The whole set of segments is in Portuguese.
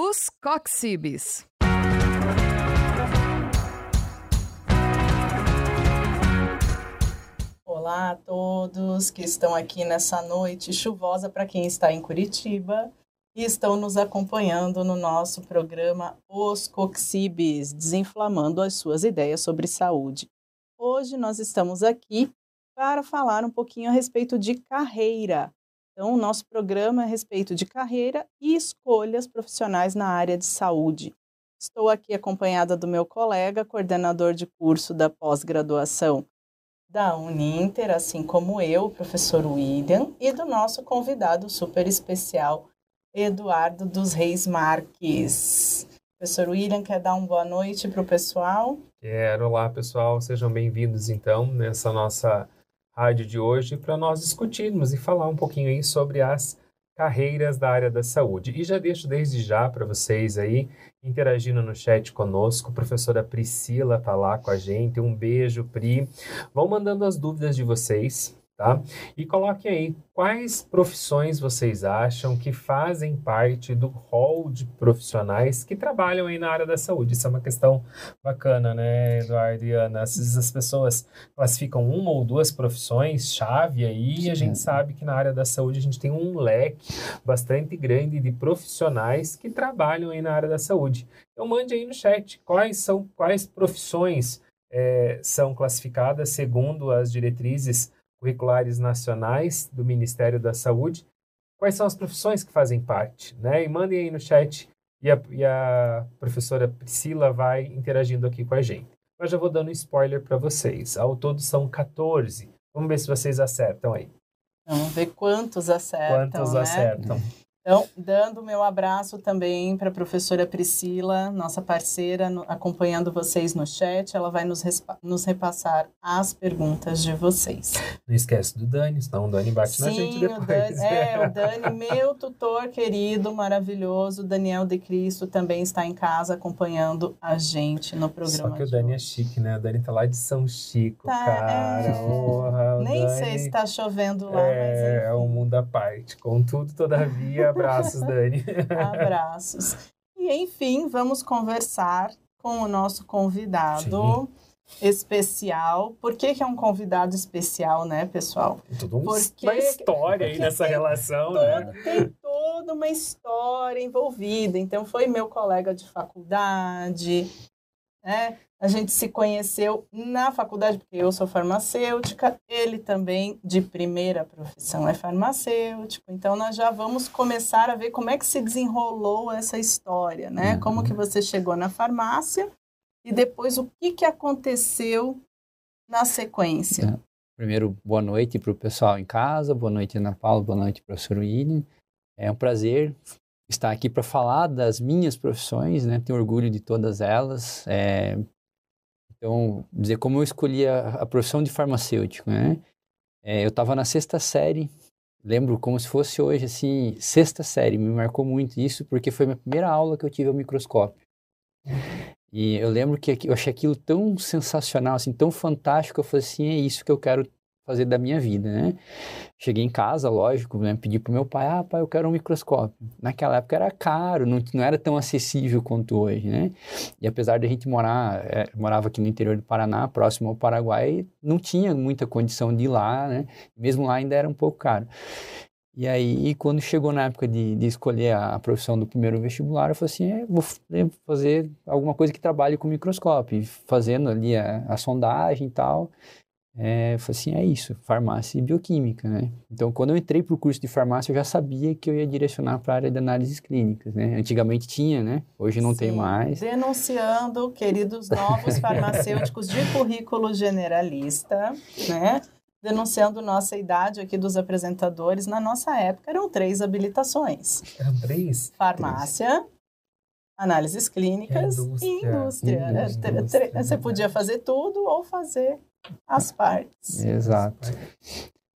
Os Coxibes. Olá a todos que estão aqui nessa noite chuvosa para quem está em Curitiba e estão nos acompanhando no nosso programa Os Coxibes, desinflamando as suas ideias sobre saúde. Hoje nós estamos aqui para falar um pouquinho a respeito de carreira. Então, o nosso programa é a respeito de carreira e escolhas profissionais na área de saúde. Estou aqui acompanhada do meu colega, coordenador de curso da pós-graduação da Uninter, assim como eu, o professor William, e do nosso convidado super especial, Eduardo dos Reis Marques. Professor William, quer dar uma boa noite para o pessoal? Quero. Olá, pessoal. Sejam bem-vindos, então, nessa nossa rádio de hoje para nós discutirmos e falar um pouquinho aí sobre as carreiras da área da saúde. E já deixo desde já para vocês aí interagindo no chat conosco. Professora Priscila está lá com a gente. Um beijo, Pri. Vão mandando as dúvidas de vocês tá? E coloquem aí quais profissões vocês acham que fazem parte do hall de profissionais que trabalham aí na área da saúde. Isso é uma questão bacana, né, Eduardo e Ana? Às vezes as pessoas classificam uma ou duas profissões chave aí e a gente sabe que na área da saúde a gente tem um leque bastante grande de profissionais que trabalham aí na área da saúde. Então mande aí no chat quais são quais profissões é, são classificadas segundo as diretrizes curriculares nacionais do Ministério da Saúde, quais são as profissões que fazem parte, né? E mandem aí no chat e a, e a professora Priscila vai interagindo aqui com a gente. Eu já vou dando um spoiler para vocês. Ao todo são 14. Vamos ver se vocês acertam aí. Vamos ver quantos acertam. Quantos né? acertam. Então, dando meu abraço também para a professora Priscila, nossa parceira, no, acompanhando vocês no chat. Ela vai nos, nos, repassar as perguntas de vocês. Não esquece do Dani, senão o Dani bate Sim, na gente depois. O Dani, é, o Dani, meu tutor querido, maravilhoso, Daniel de Cristo, também está em casa acompanhando a gente no programa. Só que o Dani é chique, né? O Dani tá lá de São Chico, tá, cara. É. Porra, Nem Dani... sei se está chovendo lá, é, mas. É, é um mundo à parte. Contudo, todavia. Abraços, Dani. Abraços. E, enfim, vamos conversar com o nosso convidado Sim. especial. Por que, que é um convidado especial, né, pessoal? Tem toda uma história aí nessa relação, todo, né? Tem toda uma história envolvida. Então, foi meu colega de faculdade, né? A gente se conheceu na faculdade, porque eu sou farmacêutica, ele também, de primeira profissão, é farmacêutico. Então, nós já vamos começar a ver como é que se desenrolou essa história, né? Uhum. Como que você chegou na farmácia e depois o que, que aconteceu na sequência. É. Primeiro, boa noite para o pessoal em casa, boa noite, Ana Paula, boa noite, professor William. É um prazer estar aqui para falar das minhas profissões, né? Tenho orgulho de todas elas. É, então, dizer como eu escolhi a, a profissão de farmacêutico, né? É, eu estava na sexta série, lembro como se fosse hoje, assim, sexta série, me marcou muito isso, porque foi a minha primeira aula que eu tive ao microscópio. E eu lembro que eu achei aquilo tão sensacional, assim, tão fantástico, eu falei assim, é isso que eu quero fazer da minha vida, né? Cheguei em casa, lógico, né? Pedi pro meu pai, ah, pai, eu quero um microscópio. Naquela época era caro, não, não era tão acessível quanto hoje, né? E apesar de a gente morar, é, morava aqui no interior do Paraná, próximo ao Paraguai, não tinha muita condição de ir lá, né? Mesmo lá ainda era um pouco caro. E aí, quando chegou na época de, de escolher a, a, profissão do primeiro vestibular, eu falei assim, é, vou fazer alguma coisa que trabalhe com microscópio, fazendo ali a, a sondagem e tal é, eu falei assim, é isso, farmácia e bioquímica, né? Então, quando eu entrei para o curso de farmácia, eu já sabia que eu ia direcionar para a área de análises clínicas, né? Antigamente tinha, né? Hoje não Sim, tem mais. Denunciando, queridos novos farmacêuticos de currículo generalista, né? Denunciando nossa idade aqui dos apresentadores. Na nossa época, eram três habilitações. Eram três? Farmácia, três análises clínicas indústria. e indústria. indústria. Você podia fazer tudo ou fazer as partes. Exato.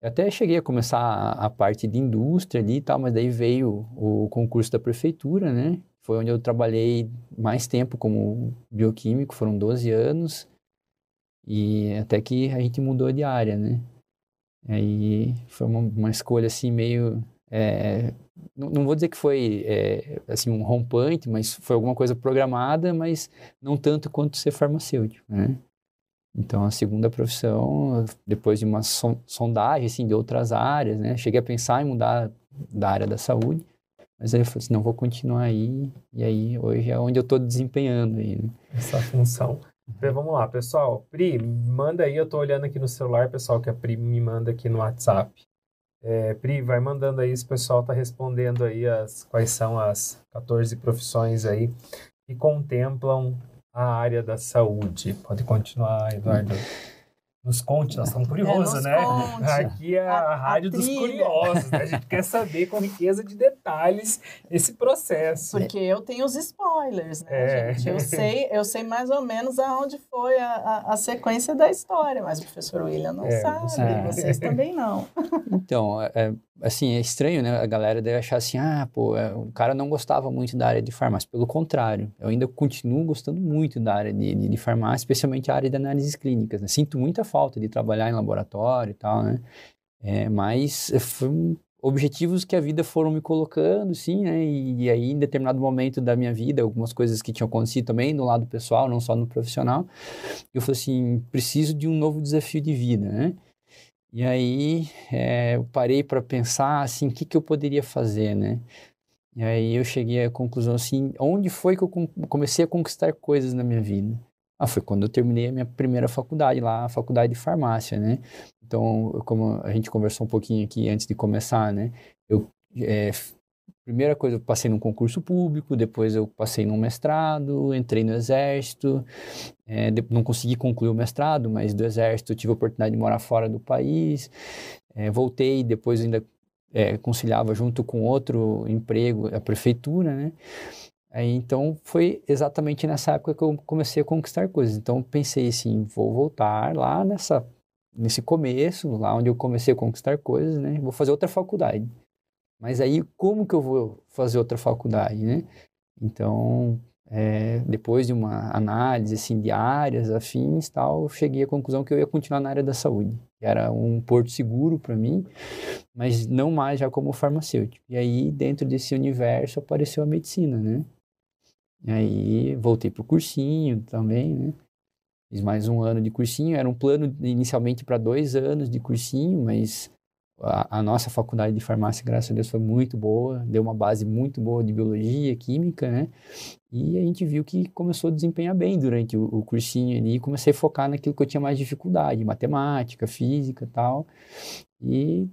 Eu até cheguei a começar a, a, parte de indústria ali e tal, mas daí veio o, concurso da prefeitura, né? Foi onde eu trabalhei mais tempo como bioquímico, foram 12 anos. E até que a gente mudou de área, né? Aí foi uma, uma escolha assim meio... É, não, não vou dizer que foi é, assim um rompante, mas foi alguma coisa programada, mas não tanto quanto ser farmacêutico, né? Então, a segunda profissão, depois de uma sondagem assim, de outras áreas, né? Cheguei a pensar em mudar da área da saúde, mas aí eu falei assim, não, vou continuar aí. E aí, hoje é onde eu estou desempenhando aí, né? Essa função. Então, vamos lá, pessoal. Pri, manda aí, eu estou olhando aqui no celular, pessoal, que a Pri me manda aqui no WhatsApp. É, Pri, vai mandando aí, esse pessoal está respondendo aí as, quais são as 14 profissões aí que contemplam a área da saúde. Pode continuar, Eduardo. Nos conte, nós estamos curiosos, é, né? Conte. Aqui é a, a rádio a dos curiosos, né? A gente quer saber com riqueza de detalhes esse processo. Porque eu tenho os spoilers, né, é. gente? Eu sei, eu sei mais ou menos aonde foi a, a, a sequência da história, mas o professor William não é, sabe, é. vocês também não. Então, é, é, assim, é estranho, né? A galera deve achar assim, ah, pô, é, o cara não gostava muito da área de farmácia. Pelo contrário, eu ainda continuo gostando muito da área de, de, de farmácia, especialmente a área de análises clínicas. Né? Sinto muita falta de trabalhar em laboratório e tal, né? É, mas foi objetivos que a vida foram me colocando, sim, né? E, e, aí, em determinado momento da minha vida, algumas coisas que tinham acontecido também no lado pessoal, não só no profissional, eu falei assim, preciso de um novo desafio de vida, né? E aí, é, eu parei para pensar, assim, o que, que eu poderia fazer, né? E aí eu cheguei à conclusão, assim, onde foi que eu comecei a conquistar coisas na minha vida? Ah, foi quando eu terminei a minha primeira faculdade lá, a faculdade de farmácia, né? Então, como a gente conversou um pouquinho aqui antes de começar, né? Eu, é, primeira coisa, eu passei num concurso público, depois eu passei num mestrado, entrei no exército, é, não consegui concluir o mestrado, mas do exército tive a oportunidade de morar fora do país, é, voltei, depois ainda é, conciliava junto com outro emprego, a prefeitura, né? Aí, então, foi exatamente nessa época que eu comecei a conquistar coisas. Então, pensei assim, vou voltar lá nessa, nesse começo, lá onde eu comecei a conquistar coisas, né? Vou fazer outra faculdade. Mas aí, como que eu vou fazer outra faculdade, né? Então, é, depois de uma análise, assim, de áreas, afins, tal, eu cheguei à conclusão que eu ia continuar na área da saúde. Era um porto seguro para mim, mas não mais já como farmacêutico. E aí, dentro desse universo, apareceu a medicina, né? E aí voltei pro cursinho também, né? Fiz mais um ano de cursinho. Era um plano inicialmente para dois anos de cursinho, mas a, a, nossa faculdade de farmácia, graças a Deus, foi muito boa. Deu uma base muito boa de biologia, química, né? E a gente viu que começou a desempenhar bem durante o, o cursinho ali. Comecei a focar naquilo que eu tinha mais dificuldade, matemática, física tal. E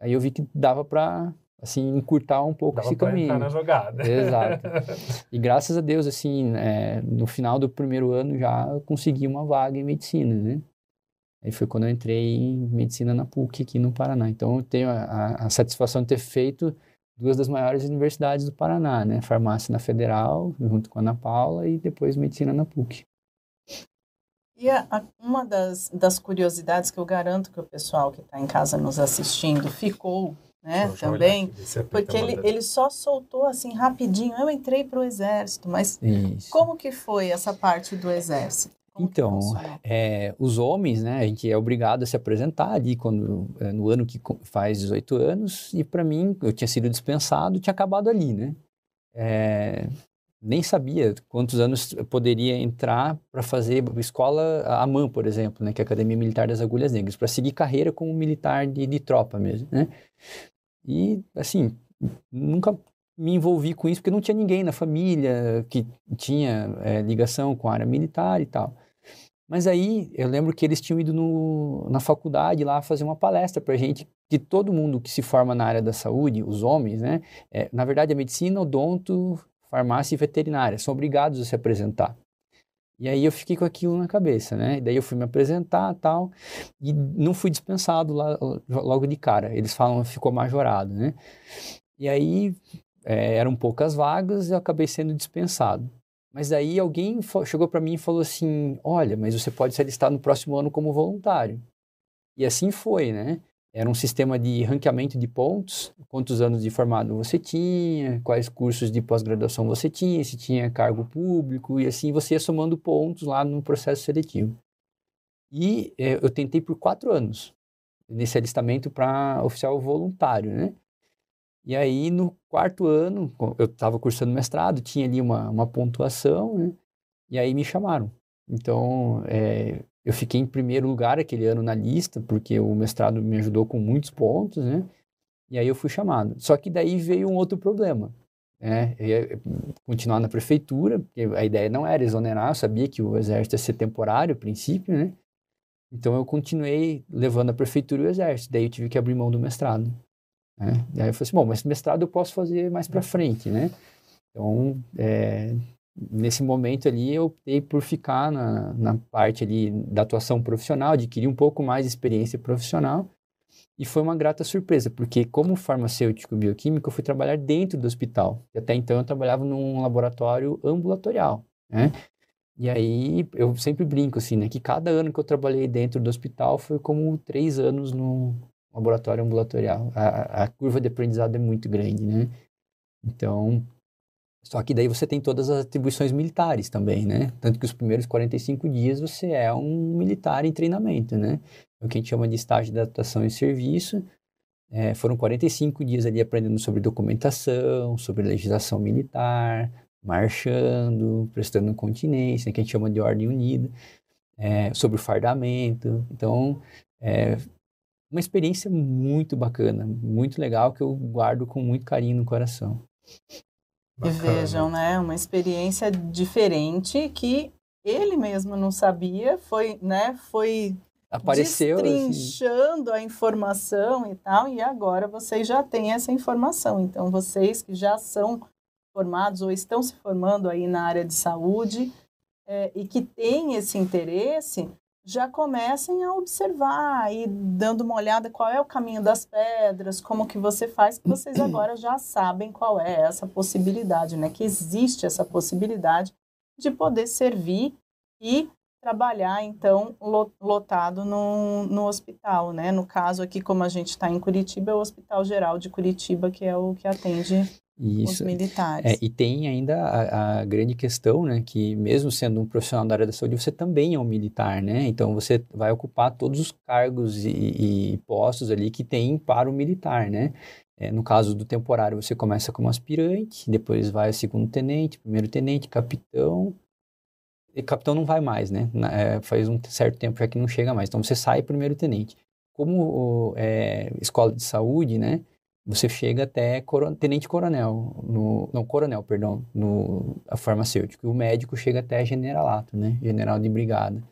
aí eu vi que dava para assim, encurtar um pouco Dava esse caminho. Entrar na jogada. Exato. E graças a Deus, assim, é, no final do primeiro ano já consegui uma vaga em medicina, né? Aí foi quando eu entrei em medicina na PUC aqui no Paraná. Então eu tenho a, a satisfação de ter feito duas das maiores universidades do Paraná, né? Farmácia na Federal, junto com a Ana Paula, e depois medicina na PUC. E a, a, uma das, das curiosidades que eu garanto que o pessoal que está em casa nos assistindo ficou né, também, porque ele, ele só soltou assim rapidinho, eu entrei para o exército, mas Isso. como que foi essa parte do exército? Como então, é, os homens, né, a gente é obrigado a se apresentar ali quando, é, no ano que faz 18 anos, e para mim, eu tinha sido dispensado, tinha acabado ali, né? É, nem sabia quantos anos eu poderia entrar para fazer escola AMAN, por exemplo, né, que é a Academia Militar das Agulhas Negras, para seguir carreira como militar de, de tropa mesmo, né? E, assim, nunca me envolvi com isso porque não tinha ninguém na família que tinha é, ligação com a área militar e tal. Mas aí eu lembro que eles tinham ido no, na faculdade lá fazer uma palestra para gente que todo mundo que se forma na área da saúde, os homens, né, é, na verdade a medicina, odonto, farmácia e veterinária são obrigados a se apresentar. E aí eu fiquei com aquilo na cabeça, né? E daí eu fui me apresentar tal, e não fui dispensado lá, logo de cara. Eles falam ficou majorado, né? E aí é, eram poucas vagas e eu acabei sendo dispensado. Mas aí alguém chegou para mim e falou assim: Olha, mas você pode se alistar no próximo ano como voluntário. E assim foi, né? Era um sistema de ranqueamento de pontos, quantos anos de formado você tinha, quais cursos de pós-graduação você tinha, se tinha cargo público, e assim você ia somando pontos lá no processo seletivo. E é, eu tentei por quatro anos nesse alistamento para oficial voluntário, né? E aí, no quarto ano, eu estava cursando mestrado, tinha ali uma, uma pontuação, né? E aí me chamaram. Então, é, eu fiquei em primeiro lugar aquele ano na lista, porque o mestrado me ajudou com muitos pontos, né? E aí eu fui chamado. Só que daí veio um outro problema. Né? Eu ia continuar na prefeitura, porque a ideia não era exonerar, eu sabia que o exército ia ser temporário, a princípio, né? Então eu continuei levando a prefeitura e o exército. Daí eu tive que abrir mão do mestrado. Né? Daí eu falei assim, bom, mas mestrado eu posso fazer mais para frente, né? Então, é, nesse momento ali, eu optei por ficar na, na parte ali da atuação profissional, adquirir um pouco mais de experiência profissional. E foi uma grata surpresa, porque como farmacêutico bioquímico, eu fui trabalhar dentro do hospital. E até então eu trabalhava num laboratório ambulatorial, né? E aí eu sempre brinco assim, né? Que cada ano que eu trabalhei dentro do hospital foi como três anos no laboratório ambulatorial. A, a curva de aprendizado é muito grande, né? Então, só que daí você tem todas as atribuições militares também, né? Tanto que os primeiros 45 dias você é um militar em treinamento, né? É o que a gente chama de estágio de adaptação e serviço. É, foram 45 dias ali aprendendo sobre documentação, sobre legislação militar, marchando, prestando continência, que a gente chama de ordem unida, é, sobre fardamento. Então, é uma experiência muito bacana, muito legal, que eu guardo com muito carinho no coração. Bacana. E vejam, né? Uma experiência diferente que ele mesmo não sabia, foi, né? Foi apareceu assim. destrinchando assim. a informação e tal, e agora vocês já têm essa informação. Então, vocês que já são formados ou estão se formando aí na área de saúde é, e que têm esse interesse, já comecem a observar e dando uma olhada qual é o caminho das pedras, como que você faz, que vocês agora já sabem qual é essa possibilidade, né? Que existe essa possibilidade de poder servir e trabalhar, então, lotado no, no hospital, né? No caso aqui, como a gente está em Curitiba, é o Hospital Geral de Curitiba, que é o que atende isso. Os militares. É, e tem ainda a, a, grande questão, né, que mesmo sendo um profissional da área da saúde, você também é um militar, né? Então você vai ocupar todos os cargos e, e postos ali que tem para o militar, né? É, no caso do temporário, você começa como aspirante, depois vai segundo tenente, primeiro tenente, capitão. E capitão não vai mais, né? É, faz um certo tempo já que não chega mais. Então você sai primeiro tenente. Como é, escola de saúde, né? Você chega até coron tenente coronel, no, não, coronel, perdão, no a farmacêutico. O médico chega até generalato, né? General de brigada.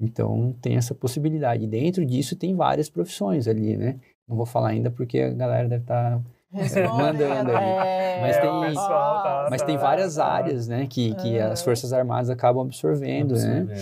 Então, tem essa possibilidade. Dentro disso, tem várias profissões ali, né? Não vou falar ainda porque a galera deve estar tá mandando ali. É, mas tem, tá, mas tem várias tá, áreas, né? Que, que as Forças Armadas acabam absorvendo, absorvendo. né?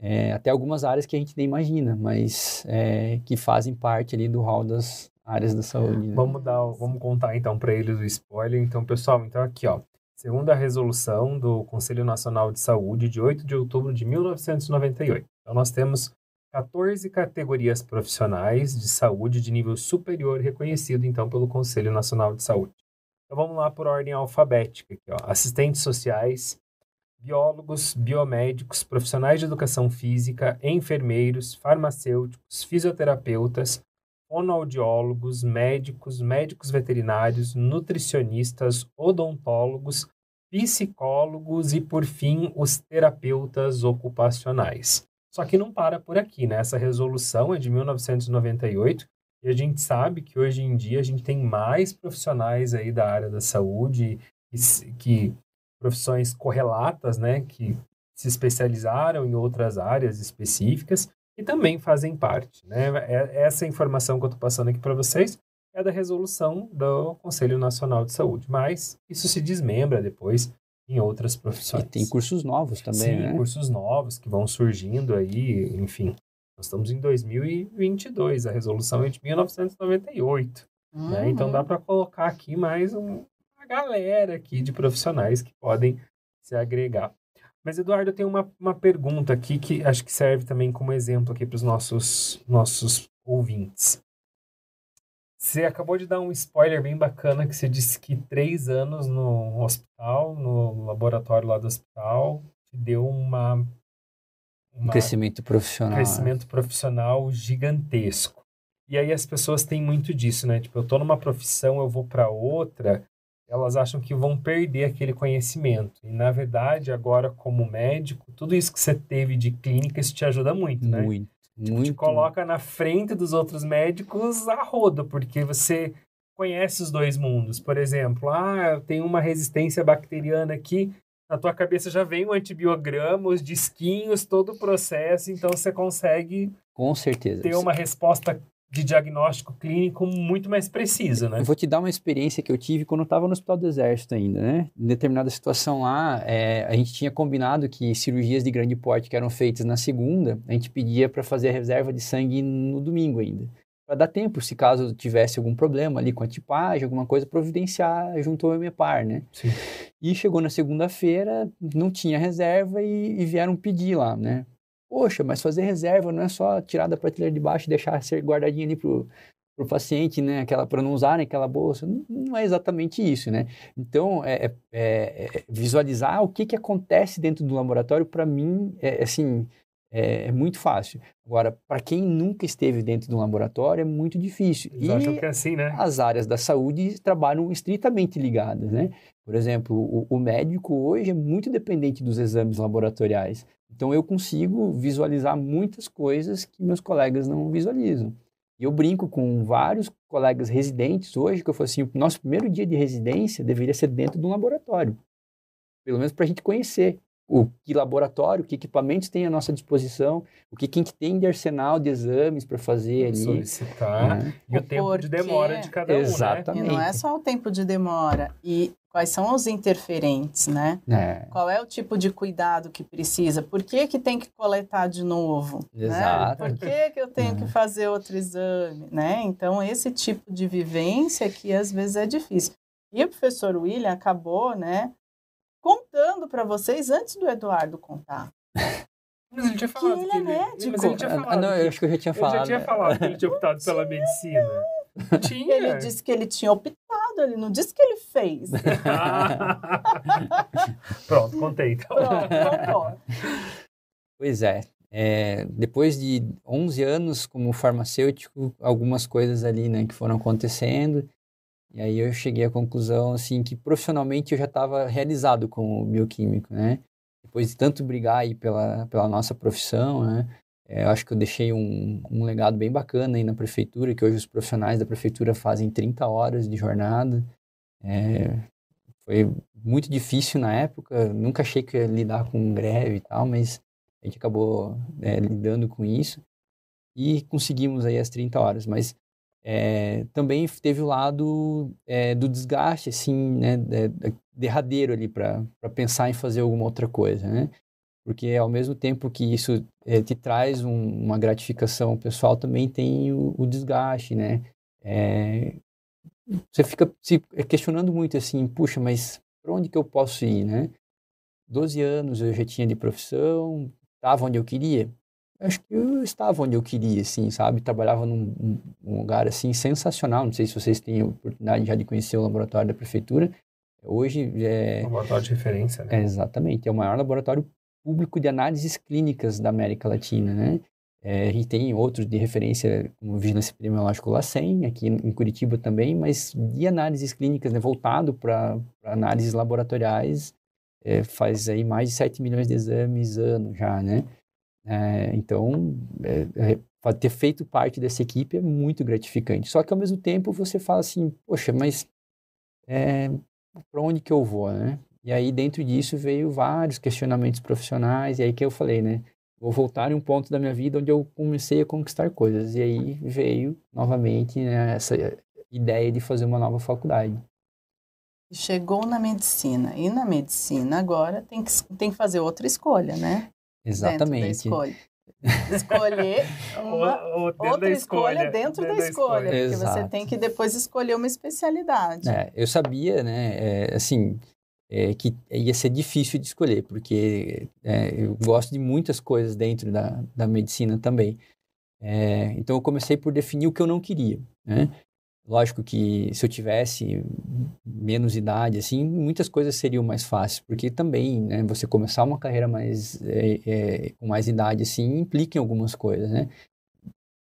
É, até algumas áreas que a gente nem imagina, mas é, que fazem parte ali do hall das, áreas da saúde. Né? Vamos dar, vamos contar então para eles o spoiler. Então, pessoal, então aqui, ó, segundo a resolução do Conselho Nacional de Saúde de 8 de outubro de 1998. Então, nós temos 14 categorias profissionais de saúde de nível superior reconhecido então pelo Conselho Nacional de Saúde. Então vamos lá por ordem alfabética aqui, ó. Assistentes sociais, biólogos, biomédicos, profissionais de educação física, enfermeiros, farmacêuticos, fisioterapeutas, fonoaudiólogos, médicos, médicos veterinários, nutricionistas, odontólogos, psicólogos e, por fim, os terapeutas ocupacionais. Só que não para por aqui, né? Essa resolução é de 1998 e a gente sabe que hoje em dia a gente tem mais profissionais aí da área da saúde que, que profissões correlatas, né? Que se especializaram em outras áreas específicas e também fazem parte. Né? É, essa informação que eu estou passando aqui para vocês é da resolução do Conselho Nacional de Saúde, mas isso se desmembra depois em outras profissões. E tem cursos novos também, Sim, né? cursos novos que vão surgindo aí, enfim. Nós estamos em 2022, a resolução é de 1998, uhum. né? Então dá para colocar aqui mais um, uma galera aqui de profissionais que podem se agregar. Mas, Eduardo, eu tenho uma, uma pergunta aqui que acho que serve também como exemplo aqui para os nossos, nossos ouvintes. Você acabou de dar um spoiler bem bacana que você disse que três anos no hospital, no laboratório lá do hospital, te deu uma, uma um crescimento profissional. Um crescimento profissional gigantesco. E aí as pessoas têm muito disso, né? Tipo, eu tô numa profissão, eu vou para outra, elas acham que vão perder aquele conhecimento. E na verdade, agora como médico, tudo isso que você teve de clínica, isso te ajuda muito, né? Muito. Tipo, muito. te coloca na frente dos outros médicos a roda, porque você conhece os dois mundos. Por exemplo, ah, eu tenho uma resistência bacteriana aqui, na tua cabeça já vem o antibiograma, os disquinhos, todo o processo, então você consegue Com certeza. ter uma resposta de diagnóstico clínico muito mais precisa, né? Eu vou te dar uma experiência que eu tive quando eu estava no Hospital do Exército ainda, né? Em determinada situação lá, é, a gente tinha combinado que cirurgias de grande porte que eram feitas na segunda, a gente pedia para fazer a reserva de sangue no domingo ainda. Para dar tempo, se caso tivesse algum problema ali com a tipagem, alguma coisa, providenciar junto ao EMEPAR, né? Sim. E chegou na segunda-feira, não tinha reserva e, e vieram pedir lá, né? Poxa, mas fazer reserva não é só tirar da prateleira de baixo e deixar ser guardadinho ali pro, pro paciente, né? Aquela, para não usarem aquela bolsa. Não, não, é exatamente isso, né? Então, é, é, é visualizar o que, que acontece dentro do laboratório, para mim, é assim, é, é, muito fácil. Agora, para quem nunca esteve dentro de um laboratório, é muito difícil. Eles e acham que é assim, né? as áreas da saúde trabalham estritamente ligadas, né? Por exemplo, o, o médico hoje é muito dependente dos exames laboratoriais. Então, eu consigo visualizar muitas coisas que meus colegas não visualizam. E eu brinco com vários colegas residentes hoje, que eu falo assim, o nosso primeiro dia de residência deveria ser dentro de um laboratório. Pelo menos para a gente conhecer o que laboratório, que equipamentos tem à nossa disposição, o que quem tem de arsenal de exames para fazer ali. Solicitar. Né? E o tempo Porque- de demora de cada um, Exatamente. E não é só o tempo de demora. E quais são os interferentes, né? É, Qual é o tipo de cuidado que precisa? Por que, que tem que coletar de novo? Exato. Né? Por que, que eu tenho que fazer outro exame? Né? Então, esse tipo de vivência que às vezes é difícil. E o professor William acabou, né, contando para vocês antes do Eduardo contar. Mas ele tinha falado ele que é ele, médico. Mas ele tinha Ah, falado. não, que- eu acho que eu já tinha ele falado. já tinha falado que ele tinha optado pela medicina. Tinha. Ele disse que ele tinha optado, ele não disse que ele fez. Pronto, contei então. Pronto. Pois é. É, depois de 11 anos como farmacêutico, algumas coisas ali, né, que foram acontecendo, e aí eu cheguei à conclusão, assim, que profissionalmente eu já estava realizado como bioquímico, né? Depois de tanto brigar aí pela, pela nossa profissão, né? É, eu acho que eu deixei um, um legado bem bacana aí na prefeitura, que hoje os profissionais da prefeitura fazem 30 horas de jornada. É, foi muito difícil na época, nunca achei que ia lidar com greve e tal, mas a gente acabou é, lidando com isso e conseguimos aí as 30 horas, mas é, também teve o lado é, do desgaste, assim, né, derradeiro ali para pensar em fazer alguma outra coisa, né? Porque ao mesmo tempo que isso é, te traz um, uma gratificação pessoal, também tem o, o desgaste, né? É, você fica se questionando muito assim, puxa, mas para onde que eu posso ir, né? 12 anos eu já tinha de profissão, estava onde eu queria. Acho que eu estava onde eu queria, assim, sabe? Trabalhava num um, um lugar, assim, sensacional. Não sei se vocês têm a oportunidade já de conhecer o laboratório da prefeitura. Hoje é... Laboratório de referência, né? é exatamente, é o maior laboratório público de análises clínicas da América Latina, né? É, a gente tem outros de referência, como o Vigilância Epidemiológica LACEN, aqui em Curitiba também, mas de análises clínicas, né, voltado para análises laboratoriais, é, faz aí mais de 7 milhões de exames ano já, né? É, então, é, é, ter feito parte dessa equipe é muito gratificante. Só que, ao mesmo tempo, você fala assim, poxa, mas para onde que eu vou, né? E aí, dentro disso, veio vários questionamentos profissionais, e aí que eu falei, né? Vou voltar em um ponto da minha vida onde eu comecei a conquistar coisas. E aí veio, novamente, né, essa ideia de fazer uma nova faculdade. Chegou na medicina. E na medicina, agora, tem que, tem que fazer outra escolha, né? Exatamente. Dentro da escolha. Escolher uma Ou- ou dentro outra da escolha, dentro da escolha. Porque você tem que depois escolher uma especialidade. É, eu sabia, né, é, assim, é, que ia ser difícil de escolher, porque é, eu gosto de muitas coisas dentro da, da medicina também. É, então, eu comecei por definir o que eu não queria, né? Lógico que se eu tivesse menos idade, assim, muitas coisas seriam mais fáceis, porque também, né, você começar uma carreira mais, é, é, com mais idade, assim, implica em algumas coisas, né?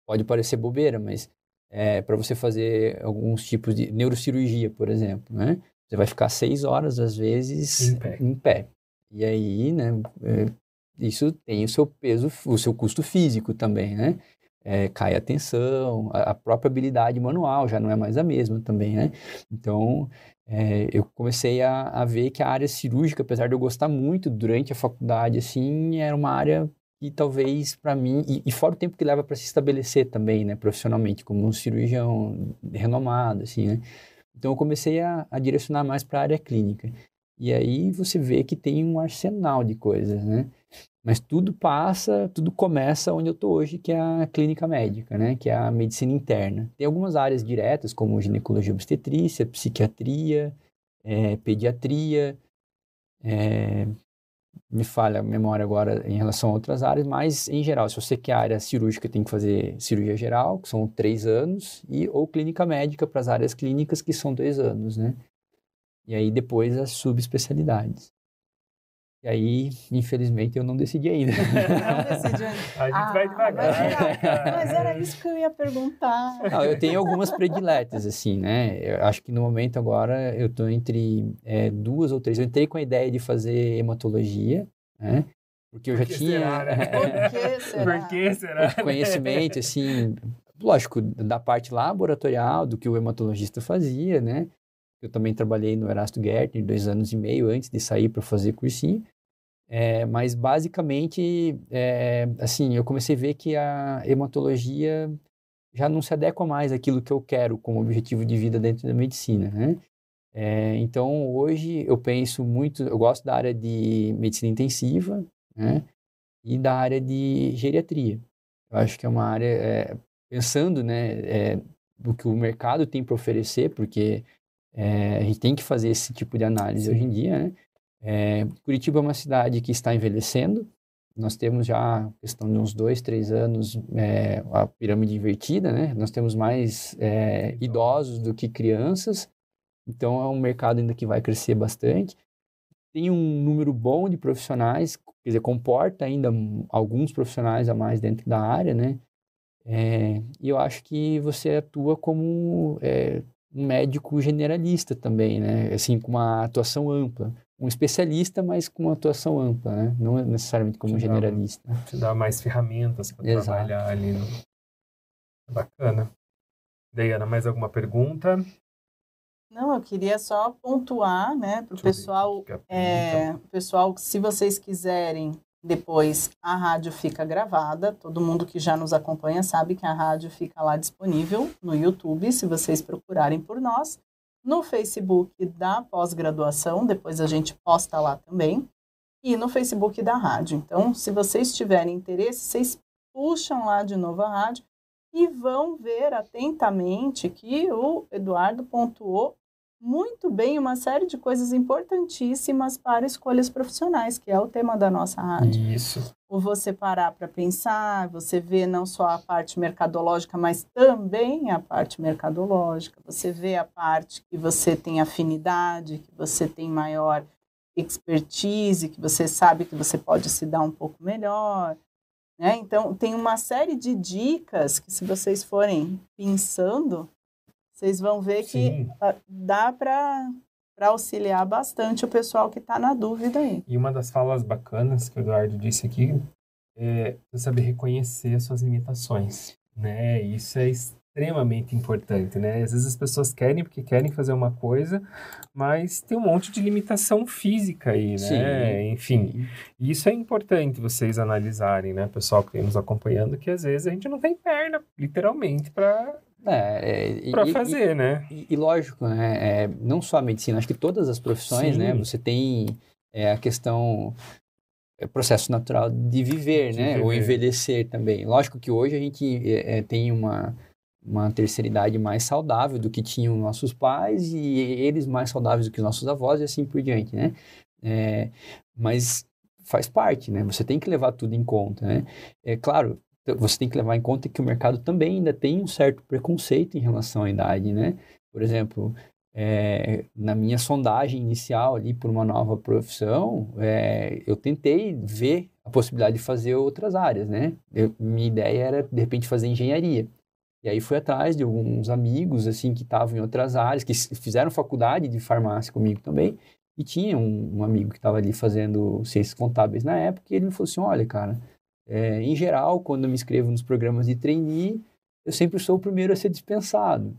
Pode parecer bobeira, mas é, para você fazer alguns tipos de neurocirurgia, por exemplo, né? Você vai ficar seis horas, às vezes, Em pé. em pé. E aí, né, é, isso tem o seu peso, o seu custo físico também, né? É, cai a tensão, a, a própria habilidade manual já não é mais a mesma também, né? Então, é, eu comecei a, a ver que a área cirúrgica, apesar de eu gostar muito durante a faculdade, assim, era uma área que talvez para mim, e, e fora o tempo que leva para se estabelecer também, né, profissionalmente, como um cirurgião renomado, assim, né? Então eu comecei a, a direcionar mais para a área clínica. E aí você vê que tem um arsenal de coisas, né? Mas tudo passa, tudo começa onde eu estou hoje, que é a clínica médica, né? Que é a medicina interna. Tem algumas áreas diretas, como ginecologia obstetrícia, psiquiatria, é, pediatria, é, me falha a memória agora em relação a outras áreas, mas em geral, se você quer área cirúrgica, tem que fazer cirurgia geral, que são três anos, e ou clínica médica para as áreas clínicas, que são dois anos, né? E aí depois as subespecialidades. E aí, infelizmente, eu não decidi ainda. Não decidi ainda. A gente Ah, vai devagar. Mas mas era isso que eu ia perguntar. Não, eu tenho algumas prediletas, assim, né? Eu acho que no momento agora eu estou entre é, duas ou três. Eu entrei com a ideia de fazer hematologia, né? Porque eu já Por que tinha será, né? Por que será? Por que será? conhecimento, assim, lógico, da parte laboratorial, do que o hematologista fazia, né? Eu também trabalhei no Erasto Gärtner dois anos e meio antes de sair para fazer cursinho. É, mas basicamente, é, assim, eu comecei a ver que a hematologia já não se adequa mais àquilo que eu quero como objetivo de vida dentro da medicina, né? É, então, hoje eu penso muito, eu gosto da área de medicina intensiva, né? E da área de geriatria. Eu acho que é uma área, é, pensando, né, é, do que o mercado tem para oferecer, porque é, a gente tem que fazer esse tipo de análise Sim. hoje em dia, né? É, Curitiba é uma cidade que está envelhecendo. Nós temos já, questão de uns dois, três anos, é, a pirâmide invertida, né? Nós temos mais é, idosos do que crianças. Então, é um mercado ainda que vai crescer bastante. Tem um número bom de profissionais, quer dizer, comporta ainda alguns profissionais a mais dentro da área, né? É, e eu acho que você atua como é, um médico generalista também, né? Assim, com uma atuação ampla. Um especialista, mas com uma atuação ampla, né? Não necessariamente como Te dá um- generalista. Te dá mais ferramentas para trabalhar ali. No... Bacana. Dayana, mais alguma pergunta? Não, eu queria só pontuar, né, para o eu ver pessoal, é, pessoal, se vocês quiserem depois, a rádio fica gravada. Todo mundo que já nos acompanha sabe que a rádio fica lá disponível no YouTube, se vocês procurarem por nós. No Facebook da pós-graduação, depois a gente posta lá também. E no Facebook da rádio. Então, se vocês tiverem interesse, vocês puxam lá de novo a rádio e vão ver atentamente que o Eduardo pontuou muito bem uma série de coisas importantíssimas para escolhas profissionais, que é o tema da nossa rádio. Isso. O você parar para pensar, você vê não só a parte mercadológica, mas também a parte mercadológica. Você vê a parte que você tem afinidade, que você tem maior expertise, que você sabe que você pode se dar um pouco melhor. Né? Então, tem uma série de dicas que, se vocês forem pensando, vocês vão ver que Sim. ah, dá para auxiliar bastante o pessoal que está na dúvida aí. E uma das falas bacanas que o Eduardo disse aqui é você saber reconhecer as suas limitações, né? Isso é extremamente importante, né? Às vezes as pessoas querem porque querem fazer uma coisa, mas tem um monte de limitação física aí, né? Sim. Enfim, isso é importante vocês analisarem, né? Pessoal que está nos acompanhando, que às vezes a gente não tem perna, literalmente, para É, é, e- para e- fazer, né? E, e lógico, né, é, não só a medicina, acho que todas as profissões, Sim. né, você tem é, a questão, é, processo natural de viver, De né, ou viver. envelhecer também. Lógico que hoje a gente é, é, tem uma, uma terceira idade mais saudável do que tinham nossos pais e eles mais saudáveis do que os nossos avós e assim por diante, né. É, mas faz parte, né, você tem que levar tudo em conta, né. É claro, você tem que levar em conta que o mercado também ainda tem um certo preconceito em relação à idade, né? Por exemplo, é, na minha sondagem inicial ali por uma nova profissão, é, eu tentei ver a possibilidade de fazer outras áreas, né? Eu- minha ideia era, de repente, fazer engenharia. E aí fui atrás de alguns amigos, assim, que estavam em outras áreas, que fizeram faculdade de farmácia comigo também. E tinha um, um amigo que estava ali fazendo ciências contábeis na época, e ele me falou assim, olha, cara, é, em geral, quando eu me inscrevo nos programas de trainee, eu sempre sou o primeiro a ser dispensado,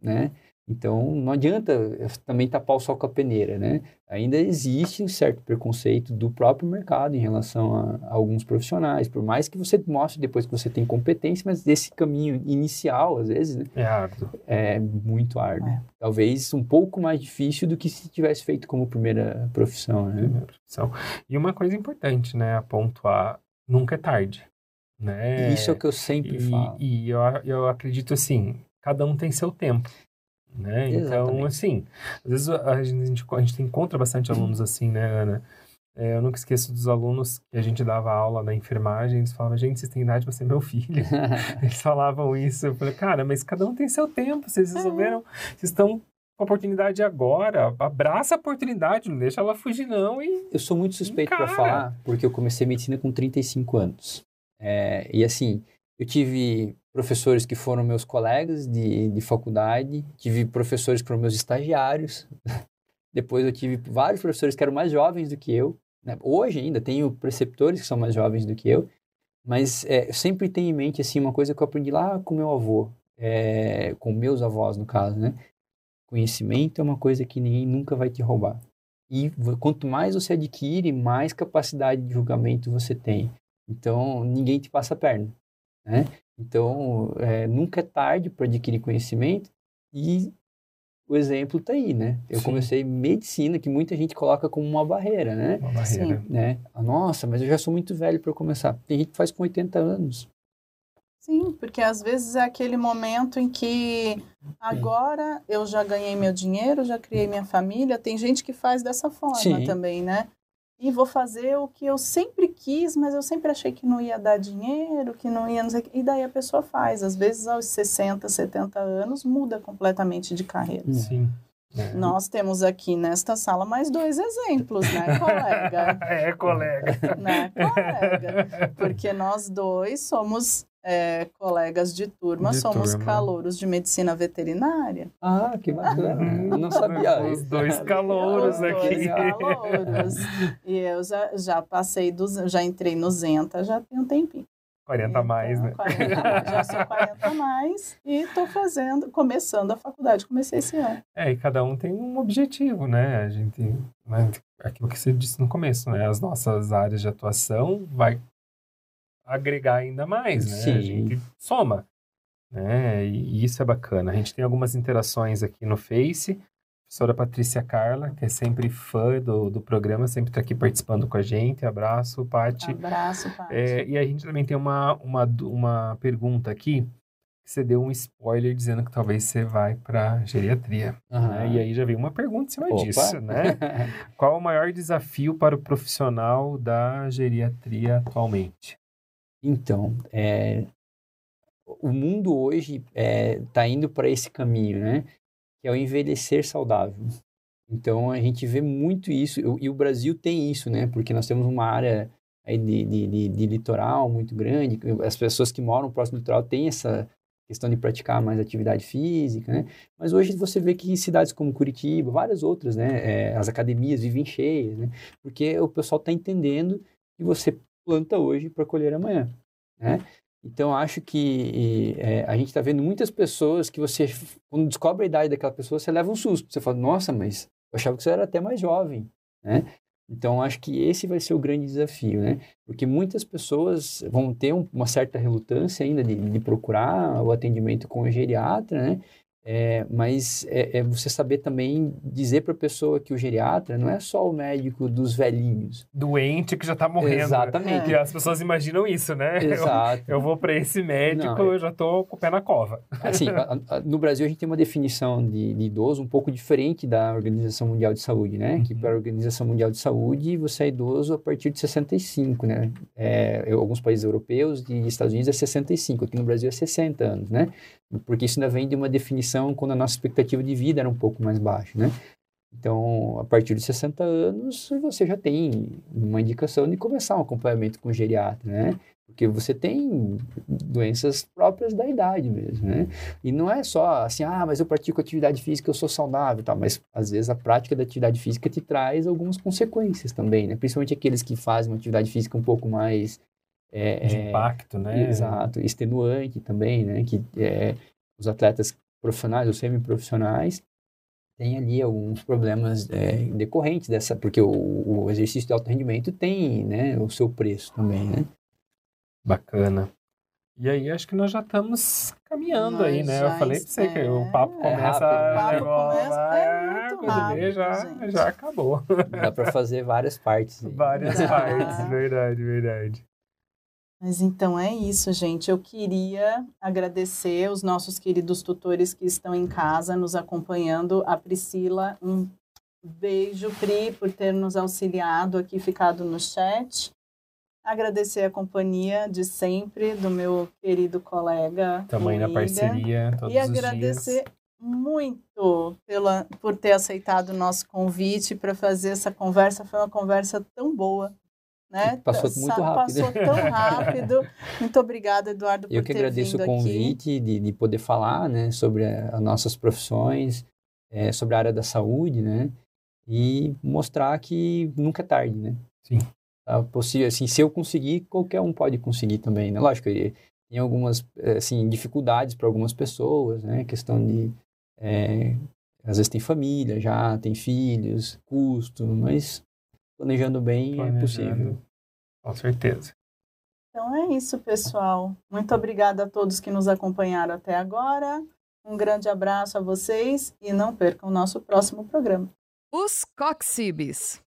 né? Então, não adianta também tapar o sol com a peneira, né? Ainda existe um certo preconceito do próprio mercado em relação a, a, alguns profissionais, por mais que você mostre depois que você tem competência, mas esse caminho inicial, às vezes, né? É árduo. É muito árduo. É. Talvez um pouco mais difícil do que se tivesse feito como primeira profissão, né? Primeira profissão. E uma coisa importante, né, a pontuar, nunca é tarde, né? Isso é o que eu sempre e, falo. E eu, eu acredito assim, cada um tem seu tempo. Né? Então, assim, às vezes a gente, a gente encontra bastante alunos assim, né, Ana? É, eu nunca esqueço dos alunos que a gente dava aula na enfermagem, eles falavam, gente, vocês têm idade para ser meu filho. eles falavam isso. Eu falei, cara, mas cada um tem seu tempo, vocês resolveram, vocês estão oportunidade agora, abraça a oportunidade, não deixa ela fugir não e... Eu sou muito suspeito para falar, porque eu comecei medicina com 35 anos. É, e assim, eu tive professores que foram meus colegas de, de faculdade, tive professores que foram meus estagiários. Depois eu tive vários professores que eram mais jovens do que eu. Né? Hoje ainda tenho preceptores que são mais jovens do que eu. Mas é, eu sempre tenho em mente assim uma coisa que eu aprendi lá com meu avô, é, com meus avós no caso, né? Conhecimento é uma coisa que ninguém nunca vai te roubar. E quanto mais você adquire, mais capacidade de julgamento você tem. Então, ninguém te passa a perna, né? Então, é, nunca é tarde para adquirir conhecimento e o exemplo está aí, né? Eu Sim. comecei medicina, que muita gente coloca como uma barreira, né? Uma barreira. Sim. Né? Nossa, mas eu já sou muito velho para começar. Tem gente que faz com 80 anos. Sim, porque às vezes é aquele momento em que agora eu já ganhei meu dinheiro, já criei minha família. Tem gente que faz dessa forma Sim. também, né? e vou fazer o que eu sempre quis, mas eu sempre achei que não ia dar dinheiro, que não ia, não sei, e daí a pessoa faz. Às vezes aos 60, 70 anos muda completamente de carreira. Sim. É. Nós temos aqui nesta sala mais dois exemplos, né, colega? É, colega. Né, colega? Porque nós dois somos é, colegas de turma, de somos turma. calouros de medicina veterinária. Ah, que bacana. Eu não sabia. Os dois calouros Os aqui. Dois calouros. e eu já, já passei, dos, já entrei no Zenta, já tem um tempinho. 40 então, a mais, né? 40, já sou 40 a mais e estou fazendo, começando a faculdade, comecei esse ano. É, e cada um tem um objetivo, né? A gente, né, aquilo que você disse no começo, né? As nossas áreas de atuação vai agregar ainda mais, né? Sim. A gente soma, né? E isso é bacana. A gente tem algumas interações aqui no Face. A professora Patrícia Carla, que é sempre fã do, do programa, sempre está aqui participando com a gente. Abraço, Pati. Abraço, Pati. É, e a gente também tem uma, uma, uma pergunta aqui você deu um spoiler dizendo que talvez você vai para geriatria. Uhum. Né? E aí já veio uma pergunta em cima Opa. disso, né? Qual o maior desafio para o profissional da geriatria atualmente? Então, é, o mundo hoje está é, tá indo para esse caminho, né? Que é o envelhecer saudável. Então, a gente vê muito isso, e o Brasil tem isso, né? Porque nós temos uma área de, de, de, de litoral muito grande, as pessoas que moram próximo do litoral têm essa questão de praticar mais atividade física, né? Mas hoje você vê que cidades como Curitiba, várias outras, né? É, as academias vivem cheias, né? Porque o pessoal está entendendo que você planta hoje para colher amanhã, né? Então, acho que é, a gente está vendo muitas pessoas que você, quando descobre a idade daquela pessoa, você leva um susto. Você fala, nossa, mas eu achava que você era até mais jovem, né? Então, acho que esse vai ser o grande desafio, né? Porque muitas pessoas vão ter um, uma certa relutância ainda de, de procurar o atendimento com o geriatra, né? É, mas é, é, você saber também dizer para a pessoa que o geriatra não é só o médico dos velhinhos. Doente que já está morrendo. Exatamente. E as pessoas imaginam isso, né? Exato. Eu, eu vou para esse médico, não, é eu já estou com o pé na cova. Assim, a, a, no Brasil a gente tem uma definição de, de, idoso um pouco diferente da Organização Mundial de Saúde, né? Uhum. Que para a Organização Mundial de Saúde você é idoso a partir de 65, né? É, alguns países europeus e Estados Unidos é 65, aqui no Brasil é 60 anos, né? Porque isso ainda vem de uma definição quando a nossa expectativa de vida era um pouco mais baixa, né? Então, a partir de 60 anos, você já tem uma indicação de começar um acompanhamento com geriatra, né? Porque você tem doenças próprias da idade mesmo, né? E não é só assim, ah, mas eu pratico atividade física, eu sou saudável, tal. Mas às vezes a prática da atividade física te traz algumas consequências também, né? Principalmente aqueles que fazem uma atividade física um pouco mais é, de é, impacto, né? Exato, extenuante também, né? Que é, os atletas profissionais ou semiprofissionais têm ali alguns problemas é, decorrentes dessa, porque o, o, exercício de alto rendimento tem, né, o seu preço também, né? Bacana. E aí, acho que nós já estamos caminhando nós aí, né? Eu falei pra você que o papo é começa... É rápido, o papo começa, é muito rápido, já, já acabou. Dá para fazer várias partes. Aí. Várias partes, verdade, verdade. Mas então é isso, gente. Eu queria agradecer os nossos queridos tutores que estão em casa nos acompanhando. A Priscila, um beijo, Pri, por ter nos auxiliado aqui, ficado no chat. Agradecer a companhia de sempre do meu querido colega. Também na parceria, todos E agradecer muito pela, por ter aceitado o nosso convite para fazer essa conversa. Foi uma conversa tão boa. Né? Passou muito rápido. Passou tão rápido. Muito obrigada, Eduardo, por Eu que ter agradeço vindo o convite de, de, poder falar né, sobre as nossas profissões, é, sobre a área da saúde, né? E mostrar que nunca é tarde, né? Sim possível, assim, se eu conseguir, qualquer um pode conseguir também, né? Lógico, tem algumas, eh, assim, dificuldades para algumas pessoas, né? Questão de, é, às vezes tem família já, tem filhos, custo, mas planejando bem planejando. é possível. Com certeza. Então é isso, pessoal. Muito obrigada a todos que nos acompanharam até agora. Um grande abraço a vocês e não percam o nosso próximo programa. Os Coxibes.